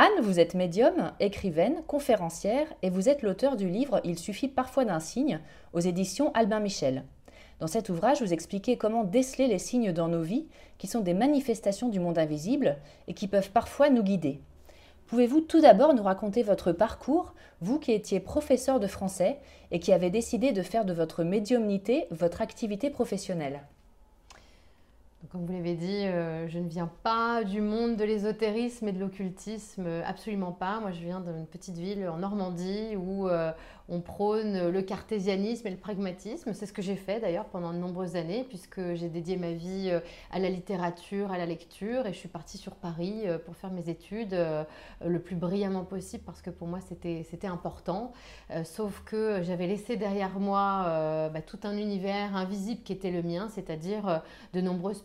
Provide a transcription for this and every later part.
Anne, vous êtes médium, écrivaine, conférencière et vous êtes l'auteur du livre Il suffit parfois d'un signe aux éditions Albin Michel. Dans cet ouvrage, vous expliquez comment déceler les signes dans nos vies qui sont des manifestations du monde invisible et qui peuvent parfois nous guider. Pouvez-vous tout d'abord nous raconter votre parcours, vous qui étiez professeur de français et qui avez décidé de faire de votre médiumnité votre activité professionnelle? Comme vous l'avez dit, euh, je ne viens pas du monde de l'ésotérisme et de l'occultisme, absolument pas. Moi, je viens d'une petite ville en Normandie où euh, on prône le cartésianisme et le pragmatisme. C'est ce que j'ai fait d'ailleurs pendant de nombreuses années, puisque j'ai dédié ma vie euh, à la littérature, à la lecture, et je suis partie sur Paris euh, pour faire mes études euh, le plus brillamment possible, parce que pour moi c'était important. Sauf que j'avais laissé derrière moi bah, tout un univers invisible qui était le mien, c'est-à-dire de nombreuses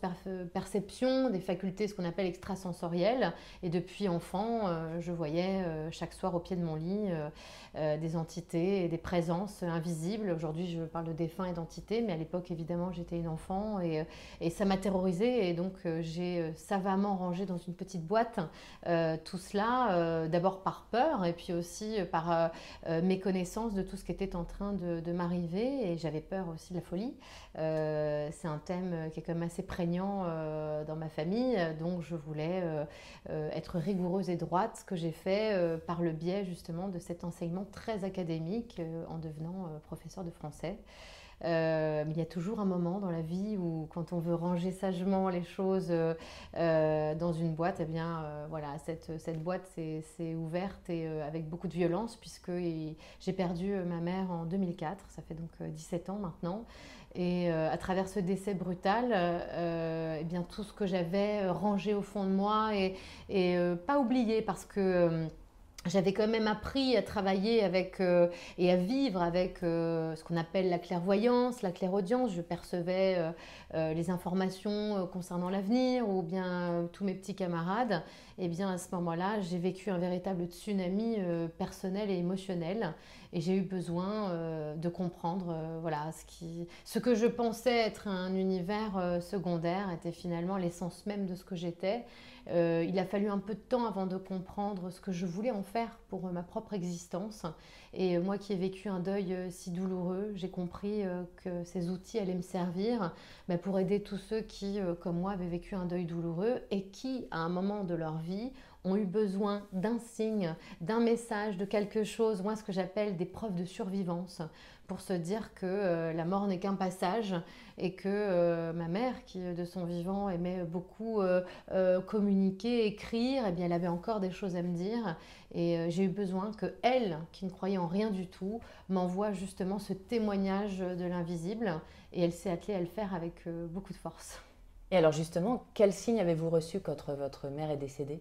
perceptions, des facultés, ce qu'on appelle extrasensorielles. Et depuis enfant, je voyais chaque soir au pied de mon lit des entités et des présences invisibles. Aujourd'hui, je parle de défunts et d'entités, mais à l'époque, évidemment, j'étais une enfant et, et ça m'a terrorisée. Et donc, euh, j'ai euh, savamment rangé dans une petite boîte euh, tout cela, d'abord par peur et puis aussi par méconnaissance de tout ce qui était en train de, de m'arriver. Et j'avais peur aussi de la folie. C'est un thème qui est quand même assez prégnant dans ma famille, donc je voulais être rigoureuse et droite, ce que j'ai fait par le biais justement de cet enseignement très académique euh, en devenant euh, professeur de français. Euh, il y a toujours un moment dans la vie où, quand on veut ranger sagement les choses dans une boîte, eh bien, voilà, cette, cette boîte s'est ouverte et avec beaucoup de violence, puisque j'ai perdu ma mère en 2004, ça fait donc 17 ans maintenant. Et à travers ce décès brutal, eh bien, tout ce que j'avais rangé au fond de moi et, et pas oublié, parce que j'avais quand même appris à travailler avec euh, et à vivre avec euh, ce qu'on appelle la clairvoyance, la clairaudience. Je percevais euh, les informations concernant l'avenir ou bien tous mes petits camarades. Et bien à ce moment-là, j'ai vécu un véritable tsunami personnel et émotionnel et j'ai eu besoin de comprendre voilà ce qui ce que je pensais être un univers secondaire était finalement l'essence même de ce que j'étais euh, il a fallu un peu de temps avant de comprendre ce que je voulais en faire pour ma propre existence. Et moi qui ai vécu un deuil euh, si douloureux, j'ai compris euh, que ces outils allaient me servir pour aider tous ceux qui, comme moi, avaient vécu un deuil douloureux et qui, à un moment de leur vie, ont eu besoin d'un signe, d'un message, de quelque chose, moi ce que j'appelle des preuves de survivance, pour se dire que la mort n'est qu'un passage et que euh, ma mère, qui euh, de son vivant aimait beaucoup euh, communiquer, écrire, eh bien elle avait encore des choses à me dire. Et j'ai eu besoin que elle, qui ne croyait en rien du tout, m'envoie justement ce témoignage de l'invisible. Et elle s'est attelée à le faire avec beaucoup de force. Et alors justement, quel signe avez-vous reçu quand votre mère est décédée?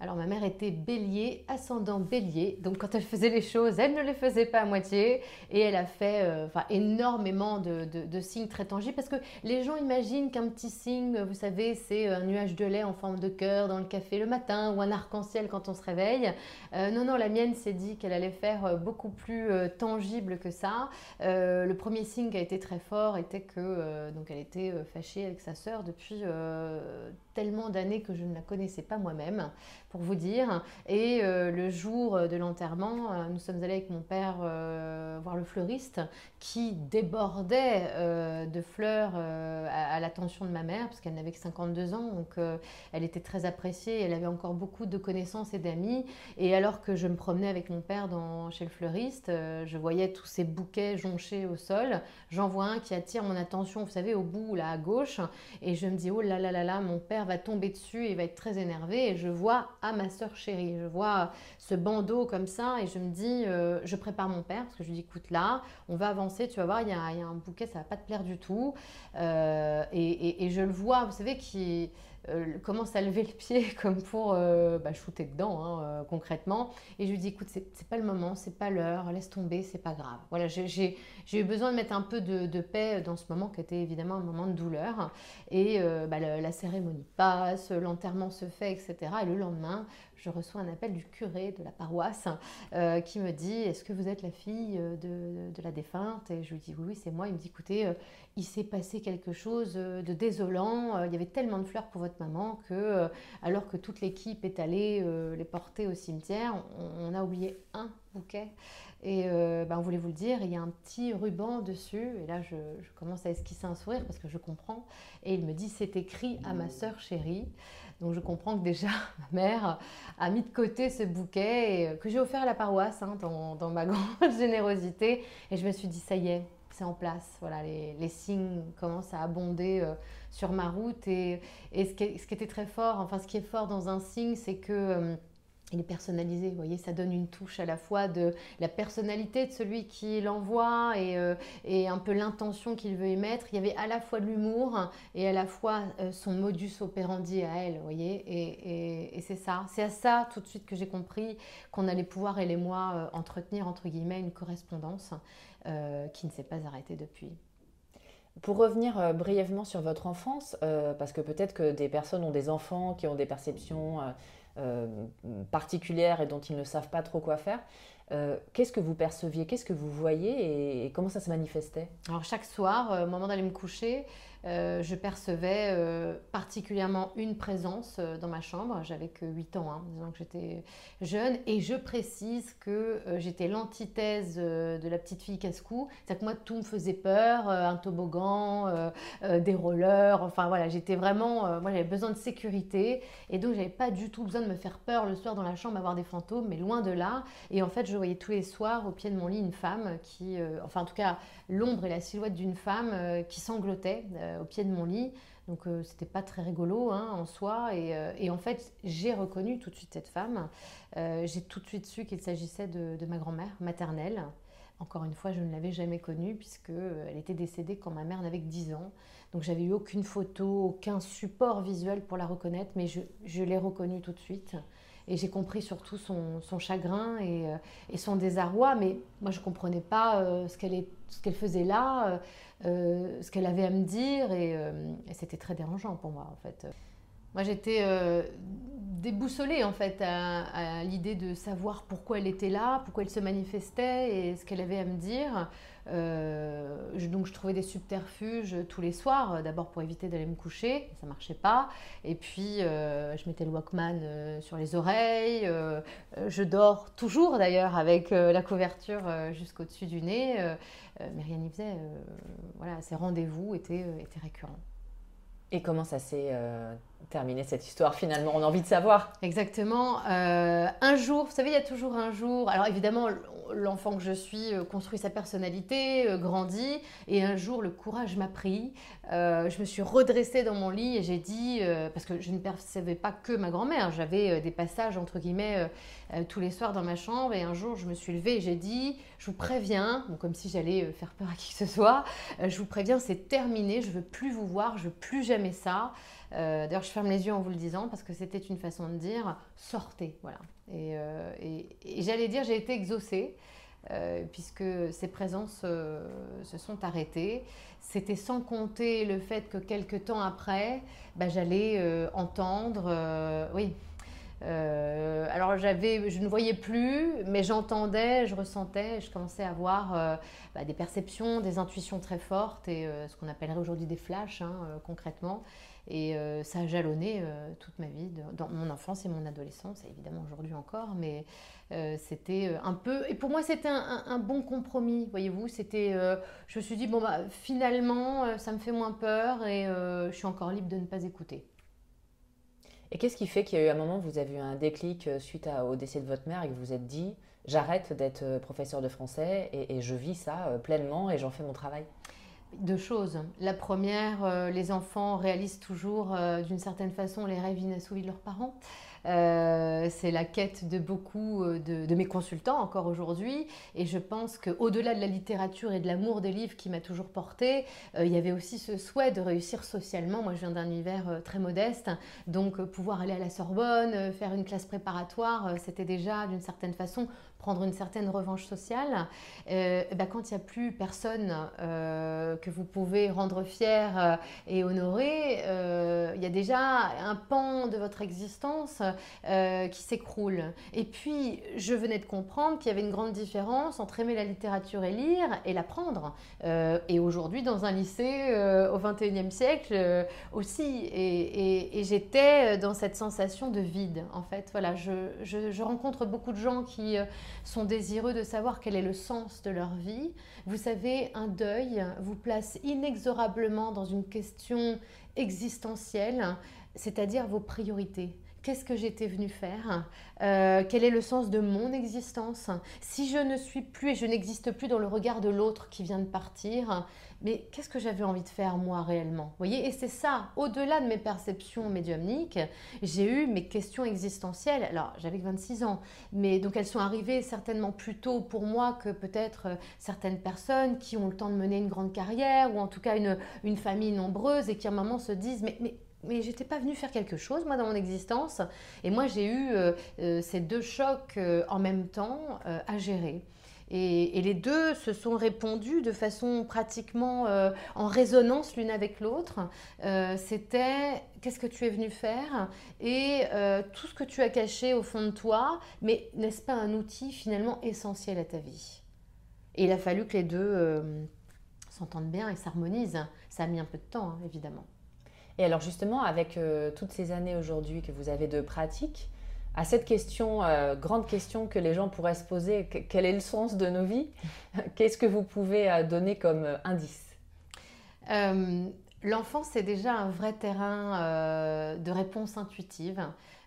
Alors ma mère était bélier, ascendant bélier, donc quand elle faisait les choses, elle ne les faisait pas à moitié et elle a fait euh, énormément de, signes très tangibles parce que les gens imaginent qu'un petit signe, vous savez, c'est un nuage de lait en forme de cœur dans le café le matin ou un arc-en-ciel quand on se réveille. Euh, non, non, la mienne s'est dit qu'elle allait faire euh, beaucoup plus tangible que ça. le premier signe qui a été très fort était que donc elle était fâchée avec sa sœur depuis tellement d'années que je ne la connaissais pas moi-même, pour vous dire. Et euh, le jour de l'enterrement, euh, nous sommes allés avec mon père euh, voir le fleuriste qui débordait de fleurs à, l'attention de ma mère, parce qu'elle n'avait que 52 ans, donc elle était très appréciée, elle avait encore beaucoup de connaissances et d'amis. Et alors que je me promenais avec mon père dans, chez le fleuriste, je voyais tous ces bouquets jonchés au sol. J'en vois un qui attire mon attention, vous savez, au bout, là, à gauche. Et je me dis, oh là là là là, mon père va tomber dessus et va être très énervé. Et je vois à ma soeur chérie, je vois ce bandeau comme ça et je me dis, euh, je prépare mon père parce que je lui dis, écoute là, on va avancer, tu vas voir, il y a, un bouquet, ça va pas te plaire du tout. Euh, et, et, je le vois, vous savez, qui euh, commence à lever le pied comme pour euh, bah, shooter dedans hein, euh, concrètement. Et je lui dis écoute, c'est pas le moment, c'est pas l'heure, laisse tomber, c'est pas grave. Voilà, j'ai eu besoin de mettre un peu de, paix dans ce moment qui était évidemment un moment de douleur. Et bah, la, cérémonie passe, l'enterrement se fait, etc. Et le lendemain, je reçois un appel du curé de la paroisse qui me dit Est-ce que vous êtes la fille de, de, la défunte? Et je lui dis Oui, c'est moi. Il me dit Écoutez, il s'est passé quelque chose euh, de désolant. Euh, il y avait tellement de fleurs pour votre maman que, euh, alors que toute l'équipe est allée les porter au cimetière, on, a oublié un bouquet. Et ben, on voulait vous le dire, il y a un petit ruban dessus. Et là, je, commence à esquisser un sourire parce que je comprends. Et il me dit, c'est écrit à ma sœur chérie. Donc je comprends que déjà ma mère a mis de côté ce bouquet que j'ai offert à la paroisse hein, dans, dans, ma grande générosité. Et je me suis dit, ça y est, en place. Voilà, les, signes commencent à abonder euh, sur ma route. Et, ce, qui, ce, qui, était très fort, enfin ce qui est fort dans un signe, c'est que... Euh, il est personnalisé, vous voyez, ça donne une touche à la fois de la personnalité de celui qui l'envoie et, euh, un peu l'intention qu'il veut émettre. Il y avait à la fois de l'humour et à la fois son modus operandi à elle, vous voyez, et, c'est ça. C'est à ça tout de suite que j'ai compris qu'on allait pouvoir, elle et moi, entretenir, entre guillemets, une correspondance. Euh, qui ne s'est pas arrêté depuis. Pour revenir euh, brièvement sur votre enfance, euh, parce que peut-être que des personnes ont des enfants qui ont des perceptions particulières et dont ils ne savent pas trop quoi faire, qu'est-ce que vous perceviez, qu'est-ce que vous voyez et, comment ça se manifestait? Alors chaque soir, au moment d'aller me coucher, euh, je percevais euh, particulièrement une présence euh, dans ma chambre. J'avais que 8 ans, hein, disons que j'étais jeune. Et je précise que j'étais l'antithèse de la petite fille casse-cou. C'est-à-dire que moi, tout me faisait peur. un toboggan, des rollers. Enfin voilà, j'étais vraiment... moi, j'avais besoin de sécurité. Et donc, j'avais pas du tout besoin de me faire peur le soir dans la chambre, avoir des fantômes. Mais loin de là. Et en fait, je voyais tous les soirs au pied de mon lit une femme qui... enfin, en tout cas, l'ombre et la silhouette d'une femme qui sanglotait au pied de mon lit. Donc euh, c'était pas très rigolo hein, en soi. Euh, et, en fait, j'ai reconnu tout de suite cette femme. j'ai tout de suite su qu'il s'agissait de, ma grand-mère maternelle. Encore une fois, je ne l'avais jamais connue puisqu'elle était décédée quand ma mère n'avait que 10 ans. Donc j'avais eu aucune photo, aucun support visuel pour la reconnaître, mais je, l'ai reconnue tout de suite. Et j'ai compris surtout son, chagrin et, son désarroi, mais moi je ne comprenais pas ce qu'elle faisait là. Euh, ce qu'elle avait à me dire euh, et, c'était très dérangeant pour moi en fait. Moi j'étais euh, déboussolée en fait à, l'idée de savoir pourquoi elle était là, pourquoi elle se manifestait et ce qu'elle avait à me dire. donc je trouvais des subterfuges tous les soirs, d'abord pour éviter d'aller me coucher, ça marchait pas. Et puis je mettais le Walkman sur les oreilles. je dors toujours d'ailleurs avec la couverture jusqu'au-dessus du nez. Euh, mais rien n'y faisait. Euh, voilà, ces rendez-vous euh, étaient récurrents. Et comment ça s'est terminé cette histoire finalement On a envie de savoir. Exactement. un jour, vous savez, il y a toujours un jour. Alors évidemment, l'enfant que je suis construit sa personnalité, grandit, et un jour le courage m'a pris. je me suis redressée dans mon lit et j'ai dit, parce que je ne percevais pas que ma grand-mère, j'avais des passages entre guillemets tous les soirs dans ma chambre, et un jour je me suis levée et j'ai dit, je vous préviens, comme si j'allais faire peur à qui que ce soit, je vous préviens, c'est terminé, je veux plus vous voir, je veux plus jamais ça. Euh, d'ailleurs, je ferme les yeux en vous le disant parce que c'était une façon de dire sortez. Voilà. Et, euh, j'allais dire, j'ai été exaucée. Euh, puisque ces présences se sont arrêtées. C'était sans compter le fait que quelques temps après, bah, j'allais entendre, oui, alors j'avais, je ne voyais plus, mais j'entendais, je ressentais, je commençais à avoir bah, des perceptions, des intuitions très fortes et ce qu'on appellerait aujourd'hui des flashs hein, concrètement. Et euh, ça a jalonné euh, toute ma vie, dans mon enfance et mon adolescence, évidemment aujourd'hui encore, mais euh, c'était un peu... Et pour moi, c'était un, bon compromis, voyez-vous. C'était... je me suis dit, bon, bah, finalement, ça me fait moins peur et je suis encore libre de ne pas écouter. Et qu'est-ce qui fait qu'il y a eu un moment où vous avez eu un déclic suite au décès de votre mère et que vous vous êtes dit, j'arrête d'être professeur de français et je vis ça pleinement et j'en fais mon travail? Deux choses. La première, euh, les enfants réalisent toujours euh, d'une certaine façon les rêves inassouvis de leurs parents. Euh, c'est la quête de beaucoup de, mes consultants encore aujourd'hui. Et je pense qu'au-delà de la littérature et de l'amour des livres qui m'a toujours porté, il y avait aussi ce souhait de réussir socialement. Moi, je viens d'un univers très modeste. Donc, pouvoir aller à la Sorbonne, faire une classe préparatoire, c'était déjà d'une certaine façon prendre une certaine revanche sociale. Bah, quand il n'y a plus personne que vous pouvez rendre fier et honorer, il y a déjà un pan de votre existence euh, qui s'écroule. Et puis, je venais de comprendre qu'il y avait une grande différence entre aimer la littérature et lire et l'apprendre. Euh, et aujourd'hui, dans un lycée euh, au XXIe siècle aussi. Et, j'étais dans cette sensation de vide, en fait. Voilà, je rencontre beaucoup de gens qui sont désireux de savoir quel est le sens de leur vie. Vous savez, un deuil vous place inexorablement dans une question existentielle, c'est-à-dire vos priorités. Qu'est-ce que j'étais venu faire, euh, quel est le sens de mon existence, si je ne suis plus et je n'existe plus dans le regard de l'autre qui vient de partir, mais qu'est-ce que j'avais envie de faire moi réellement? Voyez Et c'est ça, au-delà de mes perceptions médiumniques, j'ai eu mes questions existentielles. Alors j'avais 26 ans, mais donc elles sont arrivées certainement plus tôt pour moi que peut-être euh, certaines personnes qui ont le temps de mener une grande carrière ou en tout cas une, une famille nombreuse et qui à un moment se disent mais, mais mais j'étais pas venue faire quelque chose moi dans mon existence. Et moi j'ai eu euh, euh, ces deux chocs en même temps à gérer et, les deux se sont répondus de façon pratiquement en résonance l'une avec l'autre. C'était qu'est-ce que tu es venu faire? Et tout ce que tu as caché au fond de toi, mais n'est-ce pas un outil finalement essentiel à ta vie? Et il a fallu que les deux s'entendent bien et s'harmonisent. Ça a mis un peu de temps, hein, évidemment. Et alors justement, avec euh, toutes ces années aujourd'hui que vous avez de pratique, à cette question, euh, grande question que les gens pourraient se poser, quel est le sens de nos vies? Qu'est-ce que vous pouvez euh, donner comme indice? L'enfance, c'est déjà un vrai terrain de réponse intuitive.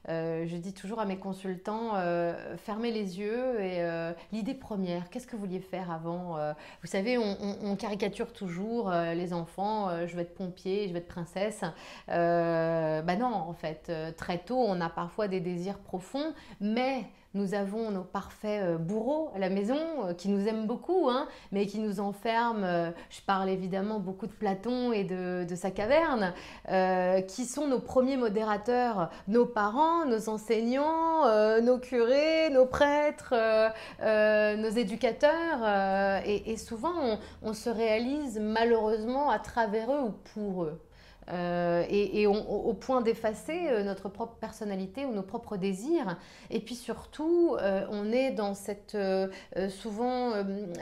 Euh, je dis toujours à mes consultants, euh, fermez les yeux et euh, l'idée première, qu'est-ce que vous vouliez faire avant Vous savez, on, caricature toujours les enfants, je veux être pompier, je veux être princesse. ben non, en fait, très tôt, on a parfois des désirs profonds, mais nous avons nos parfaits euh, bourreaux à la maison euh, qui nous aiment beaucoup, hein, mais qui nous enferment. Euh, je parle évidemment beaucoup de Platon et de, sa caverne, qui sont nos premiers modérateurs, nos parents, nos enseignants, nos curés, nos prêtres, nos éducateurs. Et, souvent, on se réalise malheureusement à travers eux ou pour eux. Euh, et, au point d'effacer euh, notre propre personnalité ou nos propres désirs. Et puis surtout, euh, on est dans cette, souvent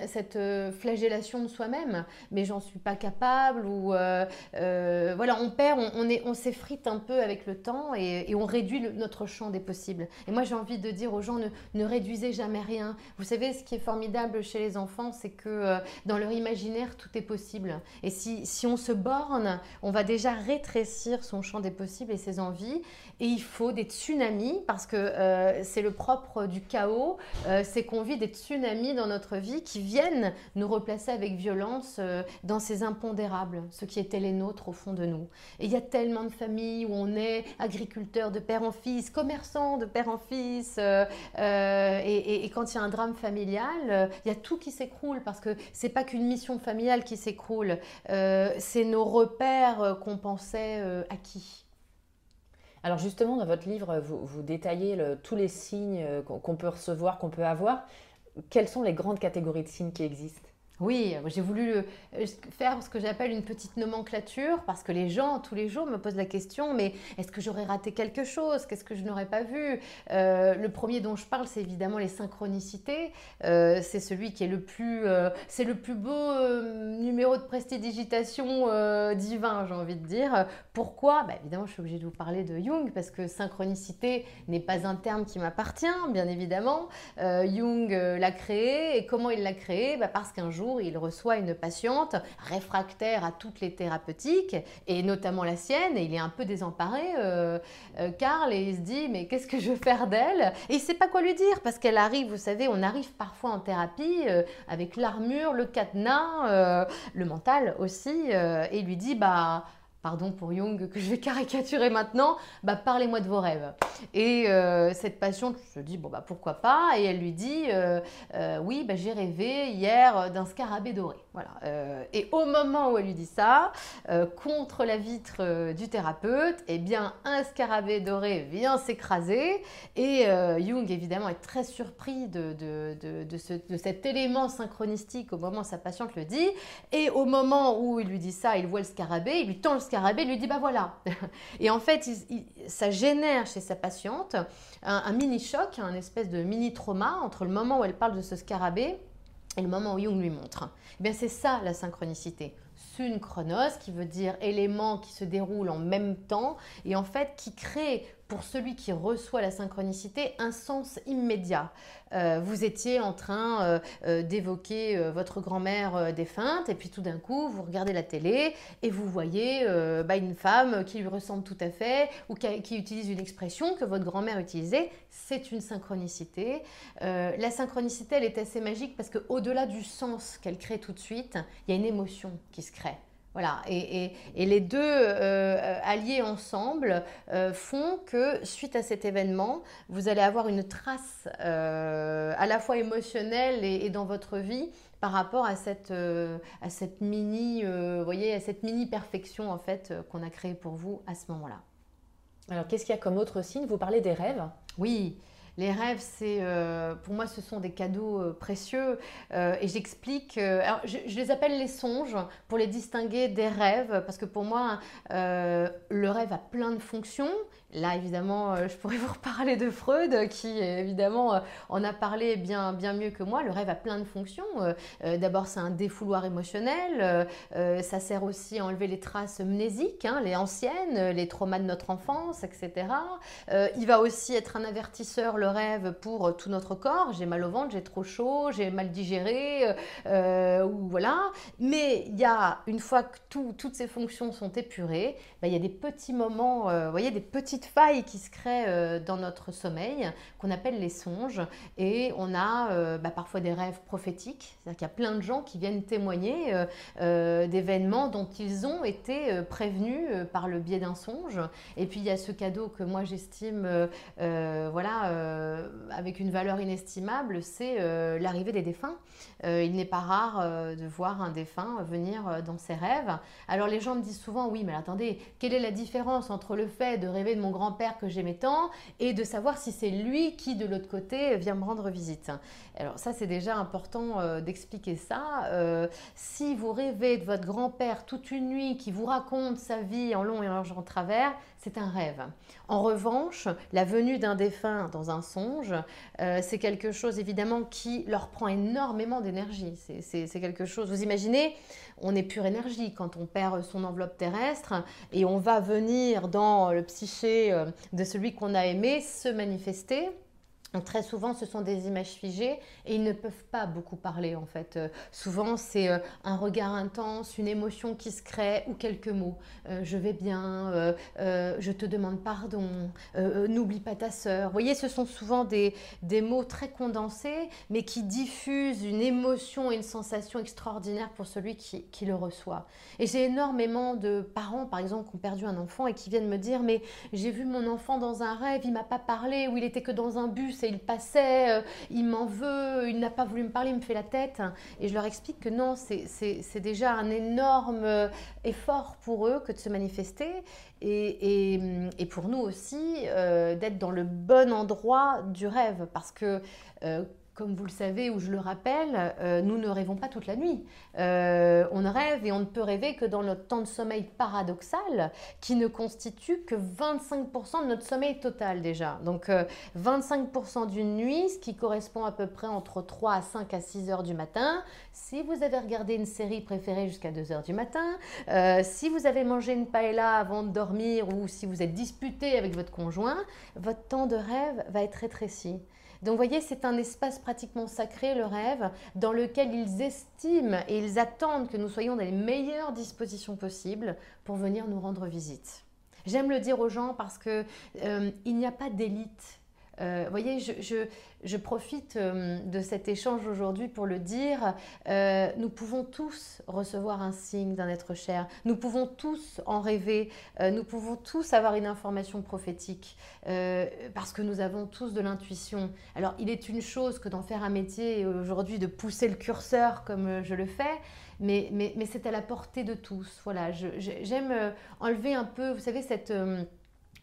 cette flagellation de soi-même, mais j'en suis pas capable, ou voilà, on perd, on, s'effrite un peu avec le temps et, on réduit notre champ des possibles. Et moi, j'ai envie de dire aux gens, ne, ne, réduisez jamais rien. Vous savez, ce qui est formidable chez les enfants, c'est que dans leur imaginaire, tout est possible. Et si, si on se borne, on va déjà rétrécir son champ des possibles et ses envies. Et il faut des tsunamis, parce que euh, c'est le propre du chaos, euh, c'est qu'on vit des tsunamis dans notre vie qui viennent nous replacer avec violence euh, dans ces impondérables, ce qui étaient les nôtres au fond de nous. Et il y a tellement de familles où on est agriculteur de père en fils, commerçant de père en fils, et, et, quand il y a un drame familial, il y a tout qui s'écroule, parce que c'est pas qu'une mission familiale qui s'écroule, c'est nos repères qu'on pensait acquis. Alors justement, dans votre livre, vous, détaillez tous les signes euh, qu'on peut recevoir, qu'on peut avoir. Quelles sont les grandes catégories de signes qui existent? Oui, j'ai voulu euh, faire ce que j'appelle une petite nomenclature parce que les gens tous les jours me posent la question mais est-ce que j'aurais raté quelque chose? Qu'est-ce que je n'aurais pas vu? Euh, Le premier dont je parle, c'est évidemment les synchronicités. Euh, c'est celui qui est le plus, c'est le plus beau numéro de prestidigitation divin, j'ai envie de dire. Pourquoi? Bah, Évidemment, je suis obligée de vous parler de Jung parce que synchronicité n'est pas un terme qui m'appartient, bien évidemment. Jung l'a créé et comment il l'a créé? Bah, Parce qu'un jour il reçoit une patiente réfractaire à toutes les thérapeutiques, et notamment la sienne, et il est un peu désemparé, euh, euh, Karl, et il se dit, mais qu'est-ce que je veux faire d'elle? Et il ne sait pas quoi lui dire, parce qu'elle arrive, vous savez, on arrive parfois en thérapie euh, avec l'armure, le cadenas, le mental aussi, et il lui dit, bah pardon pour Jung que je vais caricaturer maintenant, bah, parlez-moi de vos rêves. Et euh, cette patiente se dit, bon, bah, pourquoi pas? Et elle lui dit, euh, euh, oui, bah, j'ai rêvé hier d'un scarabée doré. Voilà. et au moment où elle lui dit ça, contre la vitre du thérapeute, eh bien, un scarabée doré vient s'écraser. Et Jung, évidemment, est très surpris de, de, de, cet élément synchronistique au moment où sa patiente le dit. Et au moment où il lui dit ça, il voit le scarabée, il lui tend le scarabée, lui dit bah voilà. Et en fait, ça génère chez sa patiente un, mini choc, un espèce de mini trauma entre le moment où elle parle de ce scarabée et le moment où Jung lui montre. Eh bien, c'est ça la synchronicité. Synchronos, qui veut dire élément qui se déroule en même temps et en fait qui crée pour celui qui reçoit la synchronicité un sens immédiat. Euh, vous étiez en train euh, euh, d'évoquer votre grand-mère défunte et puis tout d'un coup vous regardez la télé et vous voyez bah, une femme qui lui ressemble tout à fait ou qui, utilise une expression que votre grand-mère utilisait. C'est une synchronicité. la synchronicité elle est assez magique parce qu'au-delà du sens qu'elle crée tout de suite, il y a une émotion qui se crée. Voilà, et, les deux euh, alliés ensemble euh, font que suite à cet événement, vous allez avoir une trace euh, à la fois émotionnelle et, dans votre vie par rapport à cette, à cette mini, voyez, à cette mini perfection en fait qu'on a créée pour vous à ce moment-là. Alors, qu'est-ce qu'il y a comme autre signe? Vous parlez des rêves? Oui. Les rêves, c'est euh, pour moi, ce sont des cadeaux euh, précieux. Euh, et j'explique. alors, je, les appelle les songes pour les distinguer des rêves, parce que pour moi, le rêve a plein de fonctions. Là, évidemment, je pourrais vous reparler de Freud, qui évidemment en a parlé bien, bien mieux que moi. Le rêve a plein de fonctions. D'abord, c'est un défouloir émotionnel. ça sert aussi à enlever les traces mnésiques, hein, les anciennes, les traumas de notre enfance, etc. il va aussi être un avertisseur, rêve pour euh, tout notre corps. J'ai mal au ventre, j'ai trop chaud, j'ai mal digéré, euh, euh, ou voilà. Mais il y a, une fois que toutes ces fonctions sont épurées, bah, il y a des petits moments, voyez, des petites failles qui se créent dans notre sommeil, qu'on appelle les songes. Et on a bah, parfois des rêves prophétiques, c'est-à-dire qu'il y a plein de gens qui viennent témoigner d'événements dont ils ont été prévenus par le biais d'un songe. Et puis il y a ce cadeau que moi j'estime, voilà, euh, avec une valeur inestimable, c'est euh, l'arrivée des défunts. Euh, il n'est pas rare de voir un défunt venir dans ses rêves. Alors les gens me disent souvent, oui, mais attendez, quelle est la différence entre le fait de rêver de mon grand-père que j'aimais tant et de savoir si c'est lui qui, de l'autre côté, vient me rendre visite? Alors ça, c'est déjà important d'expliquer ça. si vous rêvez de votre grand-père toute une nuit qui vous raconte sa vie en long et en large en travers, c'est un rêve. En revanche, la venue d'un défunt dans un songe, euh, c'est quelque chose évidemment qui leur prend énormément d'énergie. C'est quelque chose, vous imaginez, on est pure énergie quand on perd son enveloppe terrestre et on va venir dans le psyché euh, de celui qu'on a aimé se manifester Très souvent, ce sont des images figées et ils ne peuvent pas beaucoup parler en fait. Euh, souvent, c'est euh, un regard intense, une émotion qui se crée ou quelques mots. Euh, je vais bien, je te demande pardon, n'oublie pas ta sœur. Vous voyez, ce sont souvent des, des mots très condensés mais qui diffusent une émotion et une sensation extraordinaire pour celui qui, qui le reçoit. Et j'ai énormément de parents, par exemple, qui ont perdu un enfant et qui viennent me dire, mais j'ai vu mon enfant dans un rêve, il m'a pas parlé ou il était que dans un bus et il passait, euh, il m'en veut, il n'a pas voulu me parler, il me fait la tête. Et je leur explique que non, c'est déjà un énorme euh, effort pour eux que de se manifester. Et, pour nous aussi, euh, d'être dans le bon endroit du rêve. Parce que comme vous le savez ou je le rappelle, euh, nous ne rêvons pas toute la nuit. Euh, on rêve et on ne peut rêver que dans notre temps de sommeil paradoxal qui ne constitue que 25% de notre sommeil total déjà. Donc 25% euh, d'une nuit, ce qui correspond à peu près entre 3 à 5 à 6 heures du matin. Si vous avez regardé une série préférée jusqu'à 2 heures du matin, si vous avez mangé une paella avant de dormir ou si vous êtes disputé avec votre conjoint, votre temps de rêve va être rétréci. Donc vous voyez, c'est un espace pratiquement sacré, le rêve, dans lequel ils estiment et ils attendent que nous soyons dans les meilleures dispositions possibles pour venir nous rendre visite. J'aime le dire aux gens parce qu'il euh, n'y a pas d'élite euh, vous voyez, je, profite euh, de cet échange aujourd'hui pour le dire. Euh, nous pouvons tous recevoir un signe d'un être cher. Nous pouvons tous en rêver. nous pouvons tous avoir une information prophétique parce que nous avons tous de l'intuition. Alors, il est une chose que d'en faire un métier aujourd'hui de pousser le curseur comme je le fais. Mais, mais c'est à la portée de tous. Voilà, j'aime enlever un peu, vous savez, cette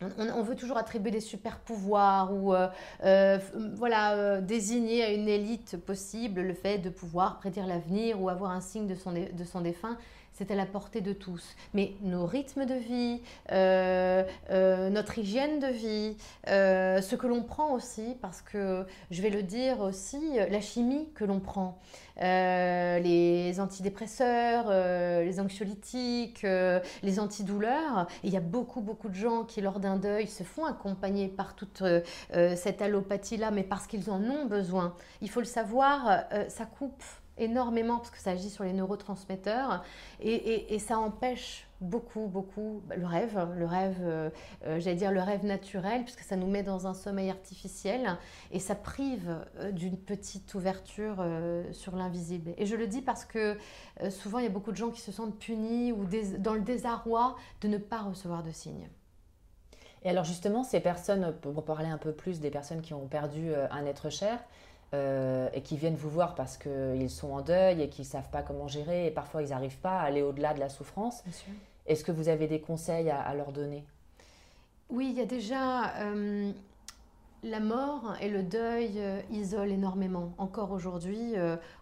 on, veut toujours attribuer des super pouvoirs ou euh, euh, voilà euh, désigner à une élite possible le fait de pouvoir prédire l'avenir ou avoir un signe de son, de son défunt c'est à la portée de tous. Mais nos rythmes de vie, euh, euh, notre hygiène de vie, euh, ce que l'on prend aussi, parce que je vais le dire aussi, la chimie que l'on prend, les antidépresseurs, les anxiolytiques, les antidouleurs. il y a beaucoup, beaucoup de gens qui, lors d'un deuil, se font accompagner par toute cette allopathie-là, mais parce qu'ils en ont besoin. Il faut le savoir, ça coupe énormément parce que ça agit sur les neurotransmetteurs et, ça empêche beaucoup, beaucoup le rêve, le rêve, euh, euh, j'allais dire le rêve naturel, puisque ça nous met dans un sommeil artificiel et ça prive euh, d'une petite ouverture sur l'invisible. Et je le dis parce que souvent il y a beaucoup de gens qui se sentent punis ou dans le désarroi de ne pas recevoir de signes. Et alors justement, ces personnes, pour parler un peu plus des personnes qui ont perdu un être cher, euh, et qui viennent vous voir parce qu'ils sont en deuil et qu'ils ne savent pas comment gérer et parfois ils n'arrivent pas à aller au-delà de la souffrance. Est-ce que vous avez des conseils à, leur donner? Oui, il y a déjà euh, la mort et le deuil euh, isolent énormément. Encore aujourd'hui,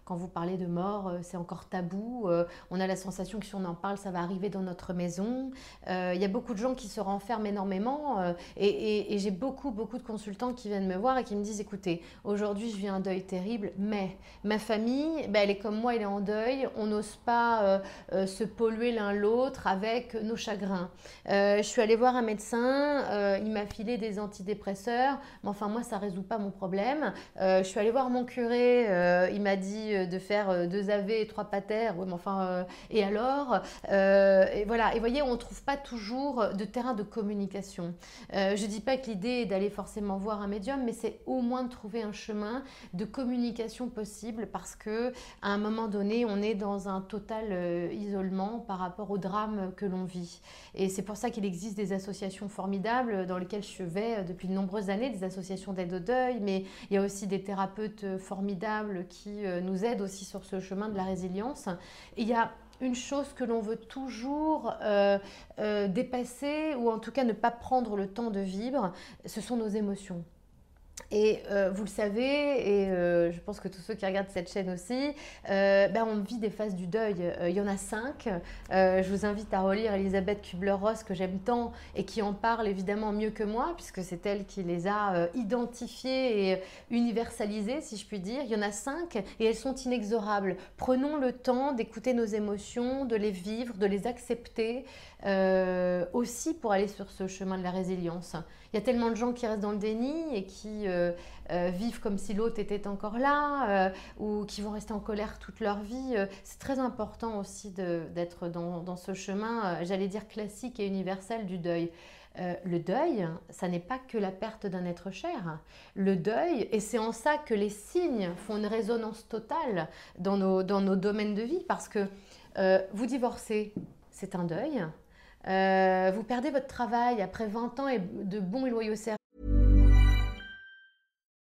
quand vous parlez de mort, euh, c'est encore tabou. Euh, on a la sensation que si on en parle, ça va arriver dans notre maison. Euh, il y a beaucoup de gens qui se renferment énormément. et, j'ai beaucoup, beaucoup de consultants qui viennent me voir et qui me disent, écoutez, aujourd'hui, je vis un deuil terrible, mais ma famille, ben, elle est comme moi, elle est en deuil. On n'ose pas se polluer l'un l'autre avec nos chagrins. je suis allée voir un médecin, il m'a filé des antidépresseurs, mais enfin, moi, ça ne résout pas mon problème. je suis allée voir mon curé, il m'a dit euh, de faire euh, deux AV et trois patères. mais enfin, euh, et alors et Voilà. Et voyez, on ne trouve pas toujours de terrain de communication. je ne dis pas que l'idée est d'aller forcément voir un médium, mais c'est au moins de trouver un chemin de communication possible parce que à un moment donné, on est dans un total isolement par rapport au drame que l'on vit. Et c'est pour ça qu'il existe des associations formidables dans lesquelles je vais depuis de nombreuses années, des associations d'aide au deuil, mais il y a aussi des thérapeutes formidables qui nous aide aussi sur ce chemin de la résilience. il y a une chose que l'on veut toujours euh, euh, dépasser ou en tout cas ne pas prendre le temps de vivre, ce sont nos émotions. Et euh, vous le savez, et euh, je pense que tous ceux qui regardent cette chaîne aussi, euh, ben on vit des phases du deuil. il y en a cinq. je vous invite à relire Elisabeth Kubler-Ross, que j'aime tant, et qui en parle évidemment mieux que moi, puisque c'est elle qui les a identifiées et universalisées, si je puis dire. Il y en a cinq, et elles sont inexorables. Prenons le temps d'écouter nos émotions, de les vivre, de les accepter, aussi pour aller sur ce chemin de la résilience. Il y a tellement de gens qui restent dans le déni et qui euh, euh, vivent comme si l'autre était encore là ou qui vont rester en colère toute leur vie. C'est très important aussi d'être dans, ce chemin, j'allais dire classique et universel du deuil. le deuil, ça n'est pas que la perte d'un être cher. Le deuil, et c'est en ça que les signes font une résonance totale dans nos domaines de vie, parce que vous divorcez, c'est un deuil. Euh, vous perdez votre travail après 20 ans et de bons et loyaux services.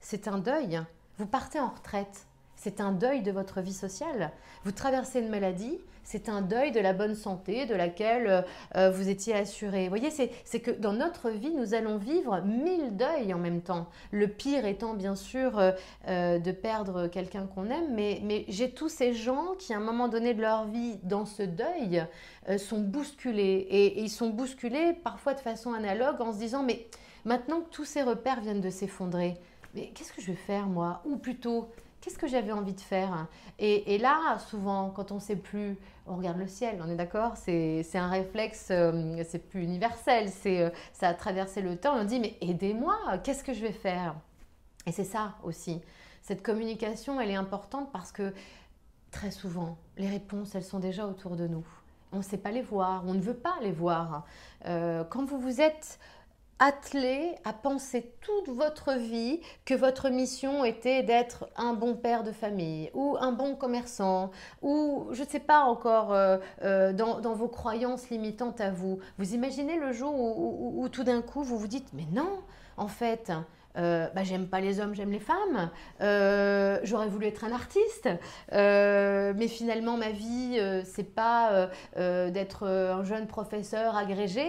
C'est un deuil. Vous partez en retraite, c'est un deuil de votre vie sociale. Vous traversez une maladie, c'est un deuil de la bonne santé de laquelle euh, vous étiez assuré. Vous voyez, c'est que dans notre vie, nous allons vivre mille deuils en même temps. Le pire étant bien sûr euh, euh, de perdre quelqu'un qu'on aime, mais, mais j'ai tous ces gens qui, à un moment donné de leur vie, dans ce deuil, sont bousculés. et, ils sont bousculés parfois de façon analogue en se disant, mais maintenant que tous ces repères viennent de s'effondrer, mais qu'est-ce que je vais faire moi? Ou plutôt, qu'est-ce que j'avais envie de faire? Et, là, souvent, quand on ne sait plus, on regarde le ciel, on est d'accord? C'est un réflexe, euh, c'est plus universel, euh, ça a traversé le temps, on dit, mais aidez-moi, qu'est-ce que je vais faire? Et c'est ça aussi. Cette communication, elle est importante parce que très souvent, les réponses, elles sont déjà autour de nous. On ne sait pas les voir, on ne veut pas les voir. Euh, quand vous vous êtes attelé à penser toute votre vie que votre mission était d'être un bon père de famille ou un bon commerçant ou je ne sais pas encore euh, euh, dans, vos croyances limitantes à vous. Vous imaginez le jour où tout d'un coup vous vous dites mais non, en fait, euh, bah, j'aime pas les hommes, j'aime les femmes. Euh, j'aurais voulu être un artiste, euh, mais finalement ma vie c'est pas d'être un jeune professeur agrégé,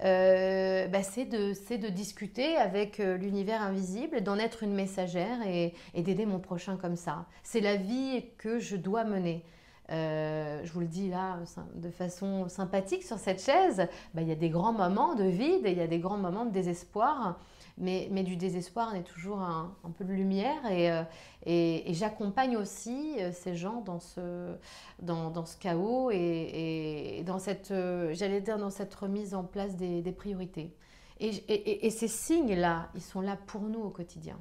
bah, c'est de, de discuter avec l'univers invisible, d'en être une messagère et, d'aider mon prochain comme ça. C'est la vie que je dois mener. je vous le dis là de façon sympathique sur cette chaise, bah, il y a des grands moments de vide et il y a des grands moments de désespoir mais, mais du désespoir on est toujours un, peu de lumière et, euh, et, j'accompagne aussi euh, ces gens dans ce, dans, dans ce chaos et, dans cette, euh, j'allais dire, dans cette remise en place des, des priorités. Et, ces signes-là, ils sont là pour nous au quotidien.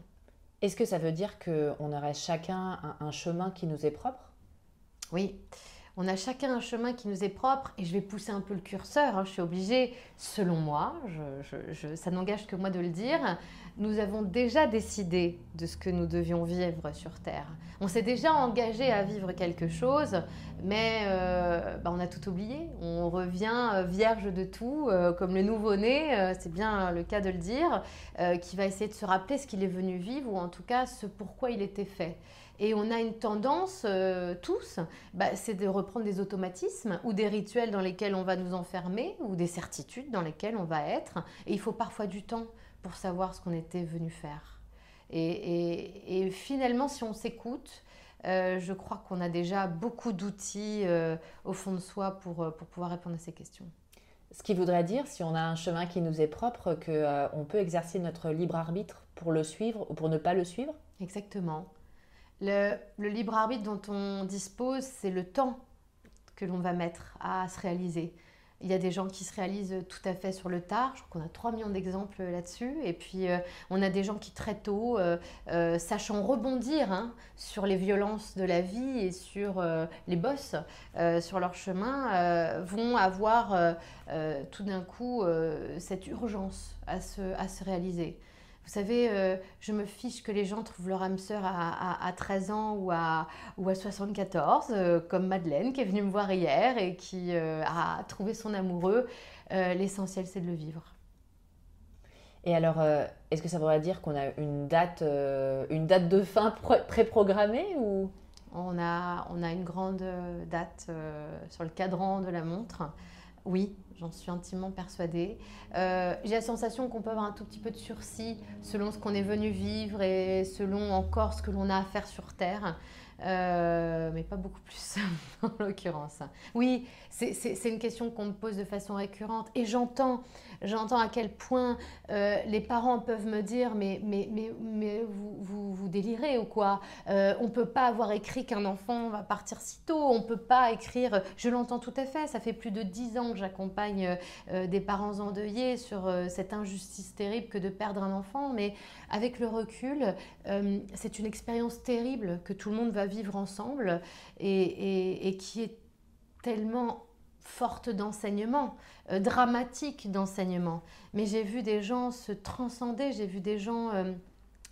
Est-ce que ça veut dire qu'on aurait chacun un, un chemin qui nous est propre? Oui. On a chacun un chemin qui nous est propre et je vais pousser un peu le curseur. Hein. je suis obligée, selon moi, ça n'engage que moi de le dire, nous avons déjà décidé de ce que nous devions vivre sur Terre. On s'est déjà engagé à vivre quelque chose, mais euh, bah, on a tout oublié. On revient euh, vierge de tout, euh, comme le nouveau-né, c'est bien le cas de le dire, qui va essayer de se rappeler ce qu'il est venu vivre ou en tout cas ce pourquoi il était fait. Et on a une tendance, euh, tous, bah, c'est de reprendre des automatismes ou des rituels dans lesquels on va nous enfermer ou des certitudes dans lesquelles on va être. Et il faut parfois du temps pour savoir ce qu'on était venu faire. Et, finalement, si on s'écoute, euh, je crois qu'on a déjà beaucoup d'outils euh, au fond de soi pour, pour pouvoir répondre à ces questions. Ce qui voudrait dire, si on a un chemin qui nous est propre, qu'on peut exercer notre libre arbitre pour le suivre ou pour ne pas le suivre? Exactement. Le, libre arbitre dont on dispose, c'est le temps que l'on va mettre à se réaliser. Il y a des gens qui se réalisent tout à fait sur le tard. Je crois qu'on a 3 millions d'exemples là-dessus. Et puis, euh, on a des gens qui très tôt, euh, euh, sachant rebondir hein, sur les violences de la vie et sur les bosses sur leur chemin, vont avoir tout d'un coup cette urgence à se réaliser. Vous savez, euh, je me fiche que les gens trouvent leur âme sœur à, 13 ans ou à, ou à 74, euh, comme Madeleine qui est venue me voir hier et qui euh, a trouvé son amoureux. L'essentiel, c'est de le vivre. Et alors, est-ce que ça voudrait dire qu'on a une date, une date de fin préprogrammée ou? On a, on a une grande date sur le cadran de la montre. Oui, j'en suis intimement persuadée. Euh, j'ai la sensation qu'on peut avoir un tout petit peu de sursis selon ce qu'on est venu vivre et selon encore ce que l'on a à faire sur Terre. Euh, mais pas beaucoup plus en l'occurrence. Oui, c'est une question qu'on me pose de façon récurrente et j'entends, j'entends à quel point euh, les parents peuvent me dire mais, mais, mais, vous, vous, délirez ou quoi? On ne peut pas avoir écrit qu'un enfant va partir si tôt, on ne peut pas écrire, je l'entends tout à fait, ça fait plus de dix ans que j'accompagne des parents endeuillés sur cette injustice terrible que de perdre un enfant, mais avec le recul, c'est une expérience terrible que tout le monde va vivre ensemble et, qui est tellement forte d'enseignement, euh, dramatique d'enseignement. Mais j'ai vu des gens se transcender, j'ai vu des gens euh,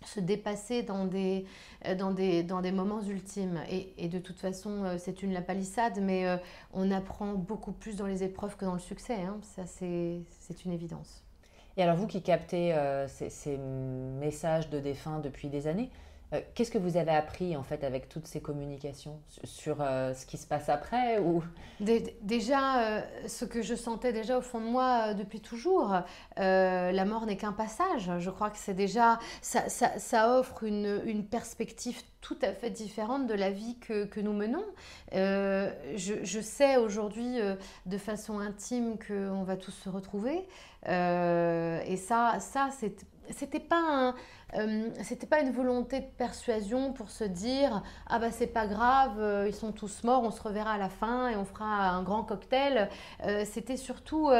se dépasser dans des, euh, dans des, dans des moments ultimes. Et, de toute façon, c'est une la palissade, mais on apprend beaucoup plus dans les épreuves que dans le succès. Hein. Ça, c'est une évidence. Et alors, vous qui captez ces, ces, messages de défunts depuis des années, euh, qu'est-ce que vous avez appris en fait avec toutes ces communications sur euh, ce qui se passe après ou Déjà, euh, ce que je sentais déjà au fond de moi depuis toujours, la mort n'est qu'un passage. Je crois que c'est déjà ça, offre une, perspective tout à fait différente de la vie que, nous menons. Je, sais aujourd'hui de façon intime qu'on va tous se retrouver. et ça, ça c'était pas un euh, c'était pas une volonté de persuasion pour se dire ah bah c'est pas grave, euh, ils sont tous morts, on se reverra à la fin et on fera un grand cocktail. Euh, c'était surtout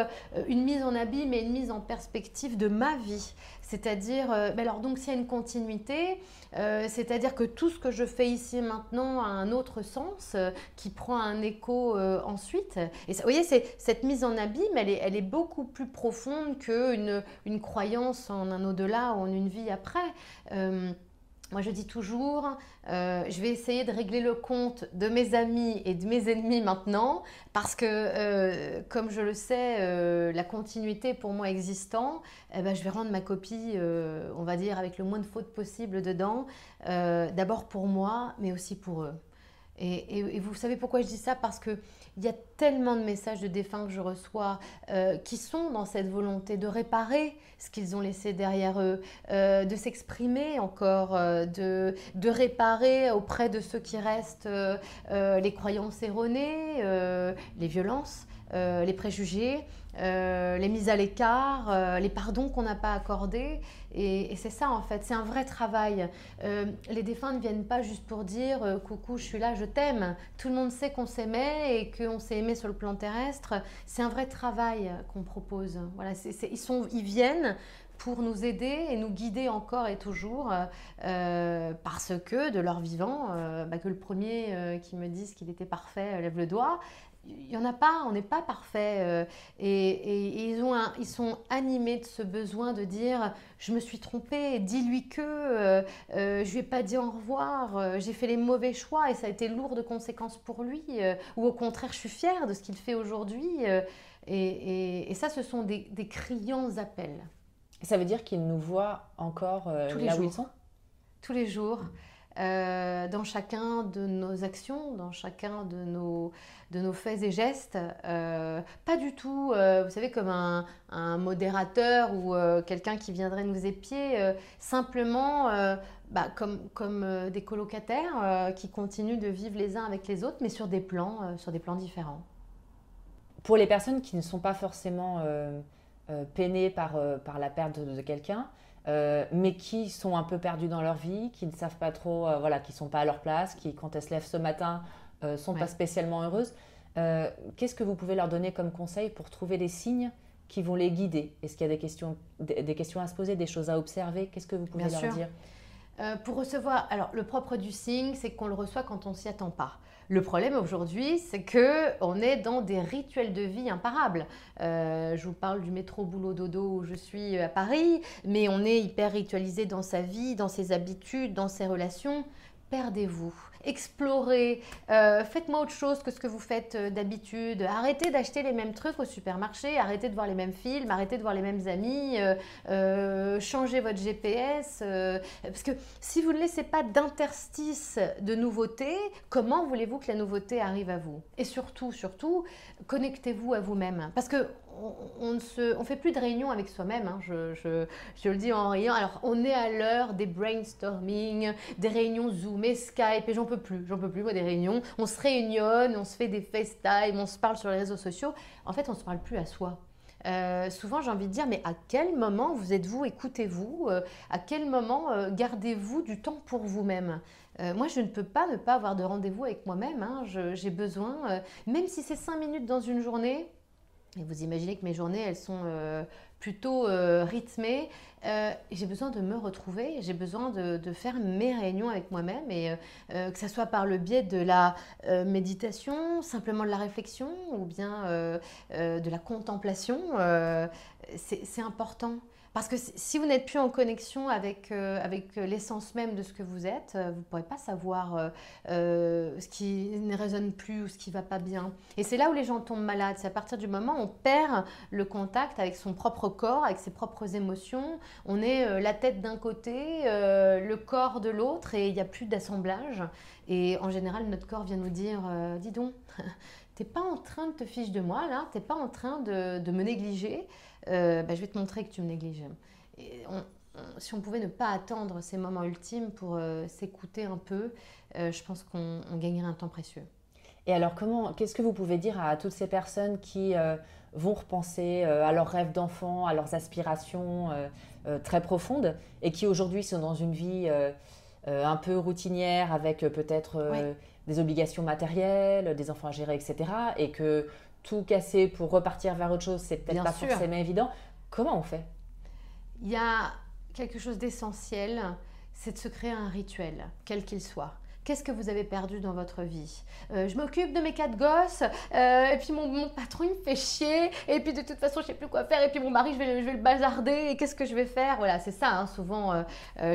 une mise en abîme et une mise en perspective de ma vie. C'est-à-dire, alors donc s'il y a une continuité, c'est-à-dire que tout ce que je fais ici maintenant a un autre sens qui prend un écho ensuite. Et vous voyez, cette mise en abîme, elle est, elle est beaucoup plus profonde qu'une une croyance en un au-delà ou en une vie après. Euh, moi, je dis toujours, euh, je vais essayer de régler le compte de mes amis et de mes ennemis maintenant, parce que, euh, comme je le sais, la continuité pour moi existant, eh ben, je vais rendre ma copie, on va dire, avec le moins de fautes possible dedans, d'abord pour moi, mais aussi pour eux. Et, vous savez pourquoi je dis ça? Parce qu'il y a tellement de messages de défunts que je reçois euh, qui sont dans cette volonté de réparer ce qu'ils ont laissé derrière eux, euh, de s'exprimer encore, euh, de, de, réparer auprès de ceux qui restent les croyances erronées, les violences, les préjugés. Euh, les mises à l'écart, euh, les pardons qu'on n'a pas accordés. Et, c'est ça en fait, c'est un vrai travail. Euh, les défunts ne viennent pas juste pour dire coucou, je suis là, je t'aime. Tout le monde sait qu'on s'aimait et qu'on s'est aimé sur le plan terrestre. C'est un vrai travail qu'on propose. Voilà, ils, sont, ils viennent pour nous aider et nous guider encore et toujours parce que de leur vivant, bah, que le premier qui me dise qu'il était parfait lève le doigt, il n'y en a pas, on n'est pas parfait. Euh, et, ils, ont ils sont animés de ce besoin de dire Je me suis trompée, dis-lui que, euh, euh, je ne lui ai pas dit au revoir, j'ai fait les mauvais choix et ça a été lourd de conséquences pour lui. ou au contraire, je suis fière de ce qu'il fait aujourd'hui. Et, ça, ce sont des, criants appels. ça veut dire qu'ils nous voient encore Tous les là jours. où ils sont? Tous les jours. Euh, dans chacun de nos actions, dans chacun de nos, de nos faits et gestes. Euh, pas du tout, euh, vous savez, comme un, un modérateur ou quelqu'un qui viendrait nous épier, simplement bah, comme, comme des colocataires qui continuent de vivre les uns avec les autres, mais sur des plans, sur des plans différents. pour les personnes qui ne sont pas forcément peinées par, par la perte de, quelqu'un, mais qui sont un peu perdues dans leur vie, qui ne savent pas trop, voilà, qui ne sont pas à leur place, qui, quand elles se lèvent ce matin, ne sont pas spécialement heureuses, qu'est-ce que vous pouvez leur donner comme conseil pour trouver des signes qui vont les guider? Est-ce qu'il y a des questions, des, questions à se poser, des choses à observer? Qu'est-ce que vous pouvez leur dire? Pour recevoir, alors le propre du signe, c'est qu'on le reçoit quand on s'y attend pas. Le problème aujourd'hui, c'est que on est dans des rituels de vie imparables. Euh, je vous parle du métro boulot dodo où je suis à Paris, mais on est hyper ritualisé dans sa vie, dans ses habitudes, dans ses relations. Perdez-vous. Explorez, euh, faites-moi autre chose que ce que vous faites euh, d'habitude, arrêtez d'acheter les mêmes trucs au supermarché, arrêtez de voir les mêmes films, arrêtez de voir les mêmes amis, euh, changez votre GPS, parce que si vous ne laissez pas d'interstice de nouveautés, comment voulez-vous que la nouveauté arrive à vous? Et surtout, surtout, connectez-vous à vous-même, parce que on ne se, on fait plus de réunions avec soi-même, hein, je, je, le dis en riant. Alors, on est à l'heure des brainstorming, des réunions Zoom et Skype, et j'en peux plus, j'en peux plus, moi, des réunions. On se réunionne, on se fait des FaceTime, on se parle sur les réseaux sociaux. En fait, on ne se parle plus à soi. Euh, souvent, j'ai envie de dire, mais à quel moment vous êtes-vous, écoutez-vous euh, À quel moment euh, gardez-vous du temps pour vous-même? Moi, je ne peux pas ne pas avoir de rendez-vous avec moi-même. Hein. J'ai besoin, même si c'est cinq minutes dans une journée, et vous imaginez que mes journées, elles sont euh, plutôt euh, rythmées. Euh, j'ai besoin de me retrouver, j'ai besoin de, faire mes réunions avec moi-même et que ce soit par le biais de la méditation, simplement de la réflexion ou bien de la contemplation, c'est important. Parce que si vous n'êtes plus en connexion avec, euh, avec l'essence même de ce que vous êtes, euh, vous ne pourrez pas savoir euh, ce qui ne résonne plus ou ce qui ne va pas bien. Et c'est là où les gens tombent malades. C'est à partir du moment où on perd le contact avec son propre corps, avec ses propres émotions. On est la tête d'un côté, le corps de l'autre et il n'y a plus d'assemblage. Et en général, notre corps vient nous dire, dis donc, t'es pas en train de te fiche de moi là, t'es pas en train de me négliger. Euh, bah, je vais te montrer que tu me négliges. si on pouvait ne pas attendre ces moments ultimes pour euh, s'écouter un peu, euh, je pense qu'on gagnerait un temps précieux. Et alors, comment, qu'est-ce que vous pouvez dire à toutes ces personnes qui vont repenser à leurs rêves d'enfant, à leurs aspirations très profondes et qui aujourd'hui sont dans une vie un peu routinière avec peut-être des obligations matérielles, des enfants à gérer, etc. Et que tout casser pour repartir vers autre chose, c'est peut-être pas forcément évident. Comment on fait? Il y a quelque chose d'essentiel, c'est de se créer un rituel, quel qu'il soit. Qu'est-ce que vous avez perdu dans votre vie? Euh, Je m'occupe de mes quatre gosses, euh, et puis mon, patron il me fait chier, et puis de toute façon je sais plus quoi faire, et puis mon mari je vais, je vais le bazarder, et qu'est-ce que je vais faire? Voilà, c'est ça, hein, souvent euh,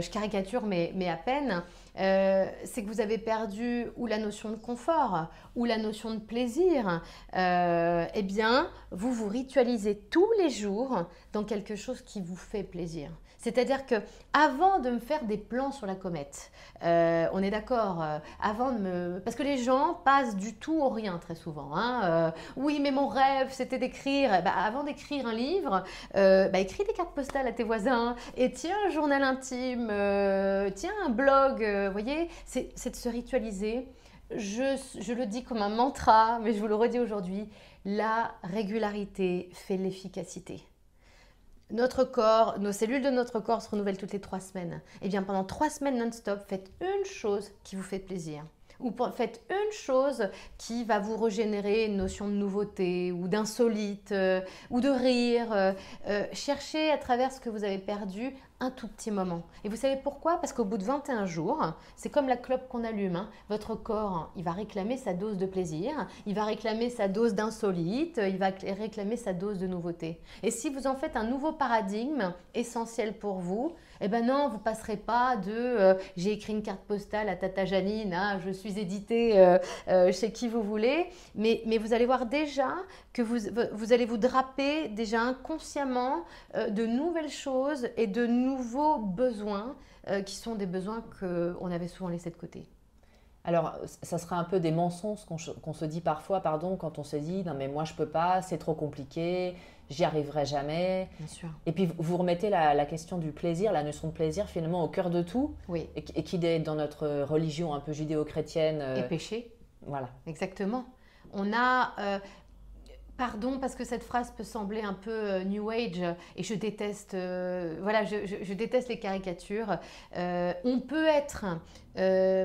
je caricature, mais, mais à peine. C'est que vous avez perdu ou la notion de confort ou la notion de plaisir, eh bien, vous vous ritualisez tous les jours dans quelque chose qui vous fait plaisir. C'est-à-dire que avant de me faire des plans sur la comète, euh, on est d'accord, euh, avant de me... Parce que les gens passent du tout au rien très souvent. Hein, euh, oui, mais mon rêve, c'était d'écrire. Eh ben, avant d'écrire un livre, bah, écris des cartes postales à tes voisins et tiens un journal intime, tiens un blog. Vous voyez, c'est de se ritualiser. Je, je le dis comme un mantra, mais je vous le redis aujourd'hui, la régularité fait l'efficacité notre corps, nos cellules de notre corps se renouvellent toutes les trois semaines. Eh bien, pendant trois semaines non-stop, faites une chose qui vous fait plaisir. Ou faites une chose qui va vous régénérer une notion de nouveauté ou d'insolite euh, ou de rire. Euh, euh, cherchez à travers ce que vous avez perdu un tout petit moment. Et vous savez pourquoi? Parce qu'au bout de 21 jours, c'est comme la clope qu'on allume. Hein. Votre corps, il va réclamer sa dose de plaisir, il va réclamer sa dose d'insolite, il va réclamer sa dose de nouveauté. Et si vous en faites un nouveau paradigme essentiel pour vous, eh ben non, vous passerez pas de euh, j'ai écrit une carte postale à Tata Janine, hein, je suis édité euh, euh, chez qui vous voulez, mais, mais vous allez voir déjà que vous, vous allez vous draper déjà inconsciemment de nouvelles choses et de nouveaux besoins qui sont des besoins qu'on avait souvent laissés de côté. Alors, ça sera un peu des mensonges qu'on se dit parfois, pardon, quand on se dit non mais moi je peux pas, c'est trop compliqué, j'y arriverai jamais. Bien sûr. Et puis vous remettez la, question du plaisir, la notion de plaisir finalement au cœur de tout. Oui. Et, qui est dans notre religion un peu judéo-chrétienne. Euh, et péché. Voilà. Exactement. On a. Euh, pardon parce que cette phrase peut sembler un peu euh, new age et je déteste euh, voilà je, déteste les caricatures. Euh, on peut être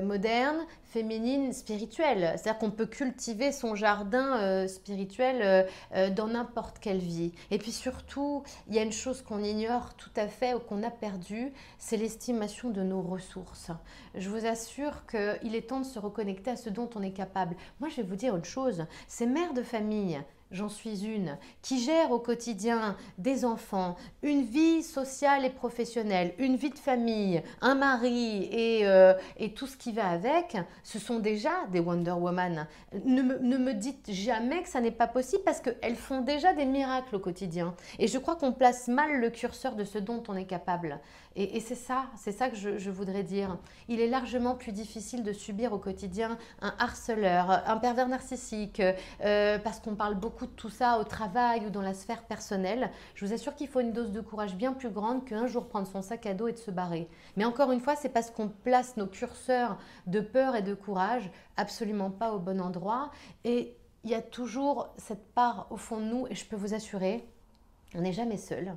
moderne féminine spirituelle. C'est à dire qu'on peut cultiver son jardin spirituel dans n'importe quelle vie. Et puis surtout il y a une chose qu'on ignore tout à fait ou qu'on a perdu c'est l'estimation de nos ressources. Je vous assure qu'il est temps de se reconnecter à ce dont on est capable. Moi je vais vous dire une chose. Ces mères de famille j'en suis une, qui gère au quotidien des enfants, une vie sociale et professionnelle, une vie de famille, un mari et, euh, et tout ce qui va avec, ce sont déjà des Wonder Woman. Ne me, ne me dites jamais que ça n'est pas possible parce qu'elles font déjà des miracles au quotidien. Et je crois qu'on place mal le curseur de ce dont on est capable. Et, c'est ça, c'est ça que je, voudrais dire. Il est largement plus difficile de subir au quotidien un harceleur, un pervers narcissique, euh, parce qu'on parle beaucoup tout ça au travail ou dans la sphère personnelle. Je vous assure qu'il faut une dose de courage bien plus grande qu'un jour prendre son sac à dos et de se barrer. Mais encore une fois, c'est parce qu'on place nos curseurs de peur et de courage absolument pas au bon endroit. Et il y a toujours cette part au fond de nous, et je peux vous assurer, on n'est jamais seul.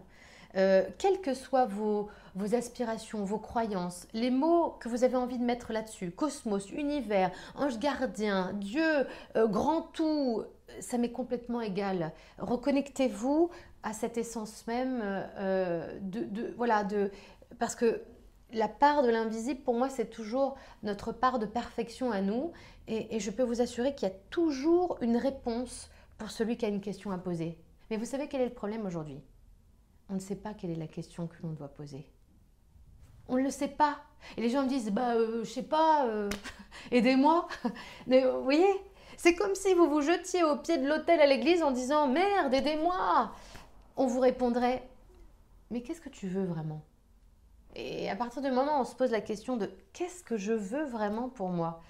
Euh, quelles que soient vos, aspirations, vos croyances, les mots que vous avez envie de mettre là-dessus, cosmos, univers, ange gardien, Dieu, euh, grand tout, ça m'est complètement égal. Reconnectez-vous à cette essence même euh, de, voilà, de, parce que la part de l'invisible, pour moi, c'est toujours notre part de perfection à nous. et je peux vous assurer qu'il y a toujours une réponse pour celui qui a une question à poser. Mais vous savez quel est le problème aujourd'hui? On ne sait pas quelle est la question que l'on doit poser. On ne le sait pas. Et les gens me disent, bah, euh, je sais pas, euh, aidez-moi. Mais vous voyez, c'est comme si vous vous jetiez au pied de l'autel à l'église en disant, merde, aidez-moi. On vous répondrait, mais qu'est-ce que tu veux vraiment? Et à partir du moment où on se pose la question de, qu'est-ce que je veux vraiment pour moi?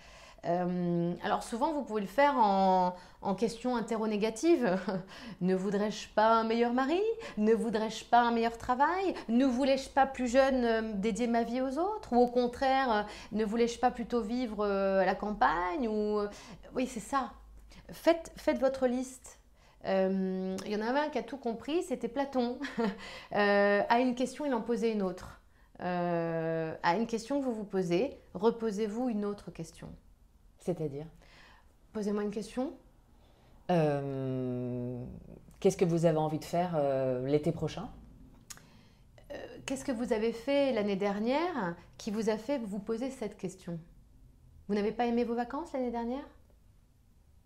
Euh, alors souvent, vous pouvez le faire en, question interro-négative. ne voudrais-je pas un meilleur mari? Ne voudrais-je pas un meilleur travail? Ne voulais-je pas plus jeune euh, dédier ma vie aux autres? Ou au contraire, euh, ne voulais-je pas plutôt vivre à la campagne? Ou Oui, c'est ça. Faites, faites votre liste. Il y en avait un qui a tout compris, c'était Platon. à une question, il en posait une autre. à une question que vous vous posez, reposez-vous une autre question. C'est-à-dire Posez-moi une question. Euh, qu'est-ce que vous avez envie de faire euh, l'été prochain? Euh, Qu'est-ce que vous avez fait l'année dernière qui vous a fait vous poser cette question? Vous n'avez pas aimé vos vacances l'année dernière?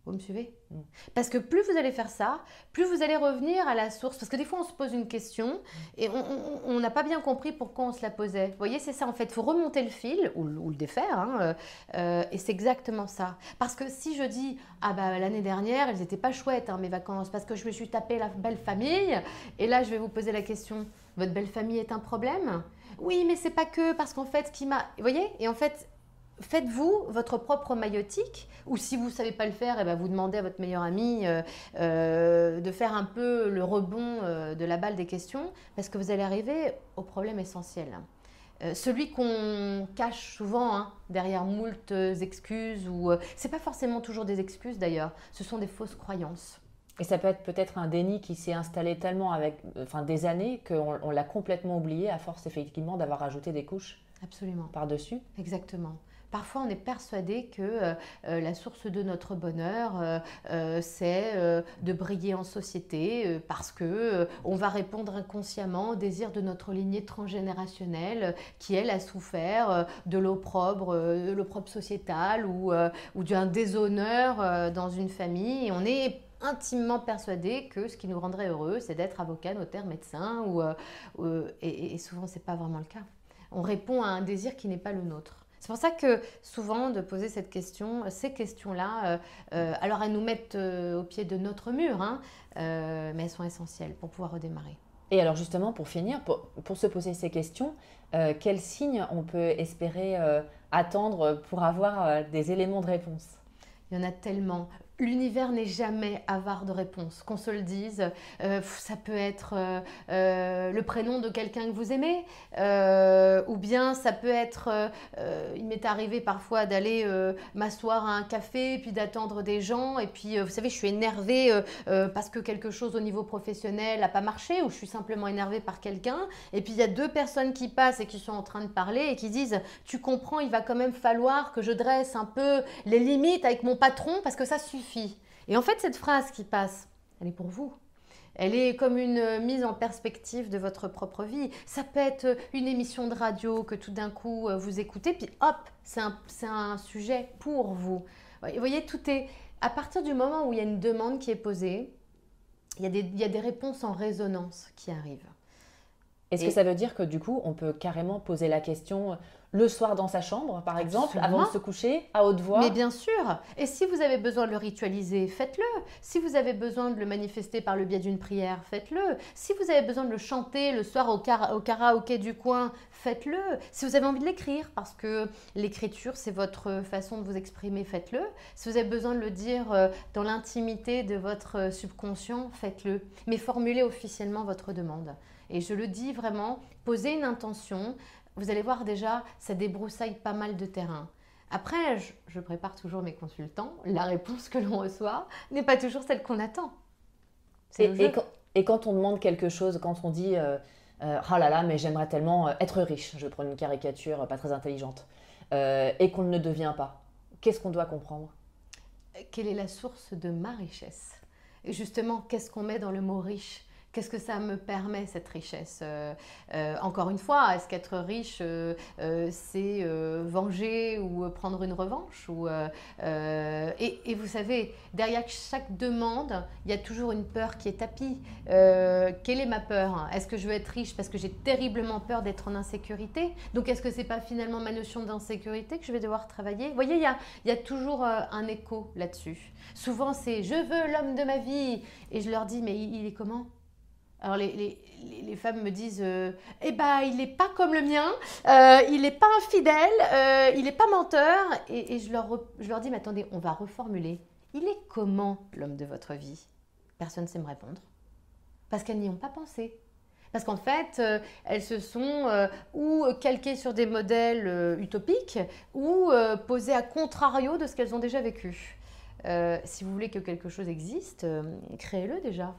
Vous me suivez mm. Parce que plus vous allez faire ça, plus vous allez revenir à la source. Parce que des fois, on se pose une question et on n'a pas bien compris pourquoi on se la posait. Vous voyez, c'est ça en fait. Il faut remonter le fil ou, le défaire. Hein, euh, euh, et c'est exactement ça. Parce que si je dis, ah bah l'année dernière, elles n'étaient pas chouettes, hein, mes vacances, parce que je me suis tapé la belle famille. Et là, je vais vous poser la question, votre belle famille est un problème? Oui, mais c'est pas que parce qu'en fait, ce qui m'a. Vous voyez Et en fait, faites-vous votre propre maïotique ou si vous ne savez pas le faire, eh ben vous demandez à votre meilleur ami euh, euh, de faire un peu le rebond euh, de la balle des questions parce que vous allez arriver au problème essentiel. celui qu'on cache souvent hein, derrière moult excuses ou c'est pas forcément toujours des excuses d'ailleurs, ce sont des fausses croyances. Et ça peut être peut-être un déni qui s'est installé tellement avec enfin, des années qu'on l'a complètement oublié à force effectivement d'avoir ajouté des couches Absolument. par-dessus. Exactement. Parfois, on est persuadé que euh, euh, la source de notre bonheur, euh, c'est de briller en société parce que on va répondre inconsciemment au désir de notre lignée transgénérationnelle qui, elle, a souffert de l'opprobre, l'opprobre sociétal ou, d'un déshonneur dans une famille. On est intimement persuadé que ce qui nous rendrait heureux, c'est d'être avocat, notaire, médecin, ou, et, et souvent, ce n'est pas vraiment le cas. On répond à un désir qui n'est pas le nôtre. C'est pour ça que souvent de poser cette question, ces questions-là, euh, euh, alors elles nous mettent euh, au pied de notre mur, hein, mais elles sont essentielles pour pouvoir redémarrer. Et alors justement, pour finir, pour, se poser ces questions, quels signes on peut espérer attendre pour avoir des éléments de réponse? Il y en a tellement l'univers n'est jamais avare de réponses, qu'on se le dise. Euh, ça peut être euh, euh, le prénom de quelqu'un que vous aimez, ou bien ça peut être, il m'est arrivé parfois d'aller m'asseoir à un café, puis d'attendre des gens, et puis vous savez, je suis énervée parce que quelque chose au niveau professionnel n'a pas marché, ou je suis simplement énervée par quelqu'un, et puis il y a deux personnes qui passent et qui sont en train de parler et qui disent, tu comprends, il va quand même falloir que je dresse un peu les limites avec mon patron parce que ça suffit. Et en fait, cette phrase qui passe, elle est pour vous. Elle est comme une mise en perspective de votre propre vie. Ça peut être une émission de radio que tout d'un coup euh, vous écoutez, puis hop, c'est un, sujet pour vous. Vous voyez, tout est... À partir du moment où il y a une demande qui est posée, il y a des réponses en résonance qui arrivent. Est-ce que ça veut dire que du coup, on peut carrément poser la question le soir dans sa chambre, par exemple, avant de se coucher, à haute voix? Mais bien sûr. Et si vous avez besoin de le ritualiser, faites-le. Si vous avez besoin de le manifester par le biais d'une prière, faites-le. Si vous avez besoin de le chanter le soir au, au karaoké du coin, faites-le. Si vous avez envie de l'écrire, parce que l'écriture, c'est votre façon de vous exprimer, faites-le. Si vous avez besoin de le dire euh, dans l'intimité de votre euh, subconscient, faites-le. Mais formulez officiellement votre demande. Et je le dis vraiment, posez une intention, vous allez voir déjà, ça débroussaille pas mal de terrain. Après, je, prépare toujours mes consultants. La réponse que l'on reçoit n'est pas toujours celle qu'on attend. Et, et, quand, on demande quelque chose, quand on dit euh, euh, oh là là, mais j'aimerais tellement euh, être riche, je prends une caricature pas très intelligente, et qu'on ne devient pas, qu'est-ce qu'on doit comprendre? Quelle est la source de ma richesse? Et justement, qu'est-ce qu'on met dans le mot riche? Qu'est-ce que ça me permet, cette richesse euh, euh, Encore une fois, est-ce qu'être riche, euh, c'est venger ou prendre une revanche et, vous savez, derrière chaque demande, il y a toujours une peur qui est tapie. quelle est ma peur? Est-ce que je veux être riche parce que j'ai terriblement peur d'être en insécurité? Donc, est-ce que c'est pas finalement ma notion d'insécurité que je vais devoir travailler? Vous voyez, il y a, il y a toujours un écho là-dessus. Souvent, c'est je veux l'homme de ma vie. Et je leur dis, mais il est comment? Alors les, femmes me disent euh, Eh ben, il n'est pas comme le mien, euh, il n'est pas infidèle, euh, il n'est pas menteur. Et, je, leur, je leur dis Mais attendez, on va reformuler. Il est comment l'homme de votre vie? Personne ne sait me répondre. Parce qu'elles n'y ont pas pensé. Parce qu'en fait, elles se sont ou calquées sur des modèles utopiques ou posées à contrario de ce qu'elles ont déjà vécu. si vous voulez que quelque chose existe, créez-le déjà.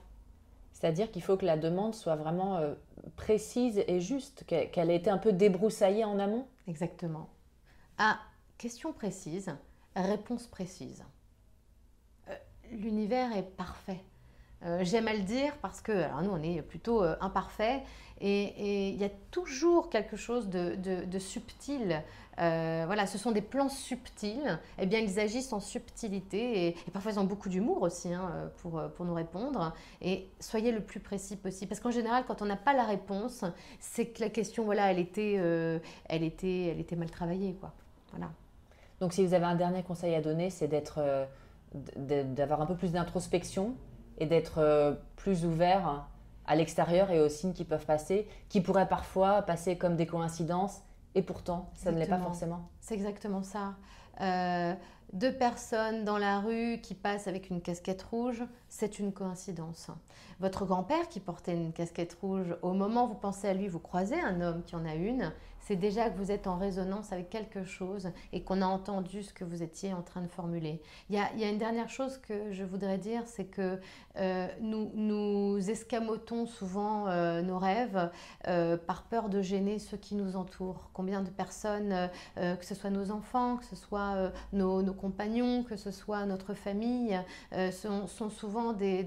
C'est-à-dire qu'il faut que la demande soit vraiment euh, précise et juste, qu'elle ait été un peu débroussaillée en amont Exactement. Ah, question précise, réponse précise. Euh, l'univers est parfait. Euh, j'aime à le dire parce que alors nous, on est plutôt imparfait et il y a toujours quelque chose de subtil euh, voilà, ce sont des plans subtils. Eh bien, ils agissent en subtilité et, parfois ils ont beaucoup d'humour aussi hein, pour, pour nous répondre. Et soyez le plus précis possible. Parce qu'en général, quand on n'a pas la réponse, c'est que la question, voilà, elle était, euh, elle était, elle était mal travaillée, quoi. Voilà. Donc, si vous avez un dernier conseil à donner, c'est d'être, euh, d'avoir un peu plus d'introspection et d'être plus ouvert à l'extérieur et aux signes qui peuvent passer, qui pourraient parfois passer comme des coïncidences et pourtant, ça ne l'est pas forcément. C'est exactement ça. Euh, deux personnes dans la rue qui passent avec une casquette rouge, c'est une coïncidence. Votre grand-père qui portait une casquette rouge, au moment où vous pensez à lui, vous croisez un homme qui en a une, c'est déjà que vous êtes en résonance avec quelque chose et qu'on a entendu ce que vous étiez en train de formuler. Il y a, une dernière chose que je voudrais dire, c'est que euh, nous, escamotons souvent euh, nos rêves euh, par peur de gêner ceux qui nous entourent. Combien de personnes, que ce soit nos enfants, que ce soit nos, compagnons, que ce soit notre famille, sont, sont, souvent des,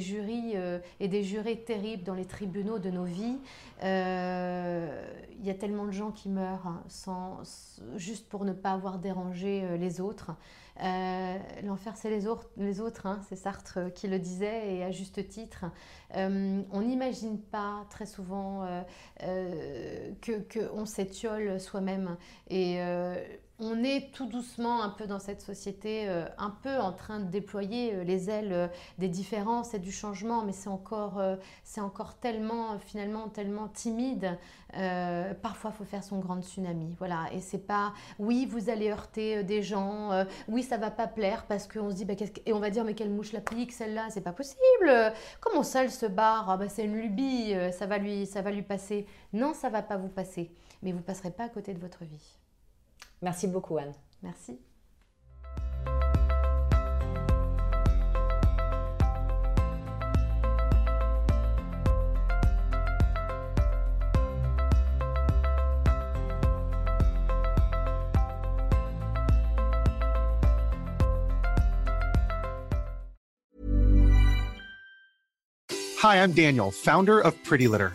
jurys et des jurés terribles dans les tribunaux de nos vies. Il y a tellement de gens qui meurent hein, sans, juste pour ne pas avoir dérangé euh, les autres. Euh, l'enfer, c'est les, autres, les autres hein, c'est Sartre qui le disait, et à juste titre. Euh, on n'imagine pas très souvent qu'on que, s'étiole soi-même. Et on est tout doucement un peu dans cette société, euh, un peu en train de déployer euh, les ailes euh, des différences et du changement, mais c'est encore, encore tellement, finalement, tellement timide. parfois, il faut faire son grand tsunami. Voilà. Et c'est pas, oui, vous allez heurter des gens, oui, ça va pas plaire parce qu'on se dit, bah, et on va dire, mais quelle mouche la pique, celle-là, c'est pas possible. Comment ça, elle se barre? Ah, bah, C'est une lubie, ça va, lui, ça va lui passer. Non, ça va pas vous passer, mais vous passerez pas à côté de votre vie. Merci beaucoup, Anne. Merci. Hi, I'm Daniel, founder of Pretty Litter.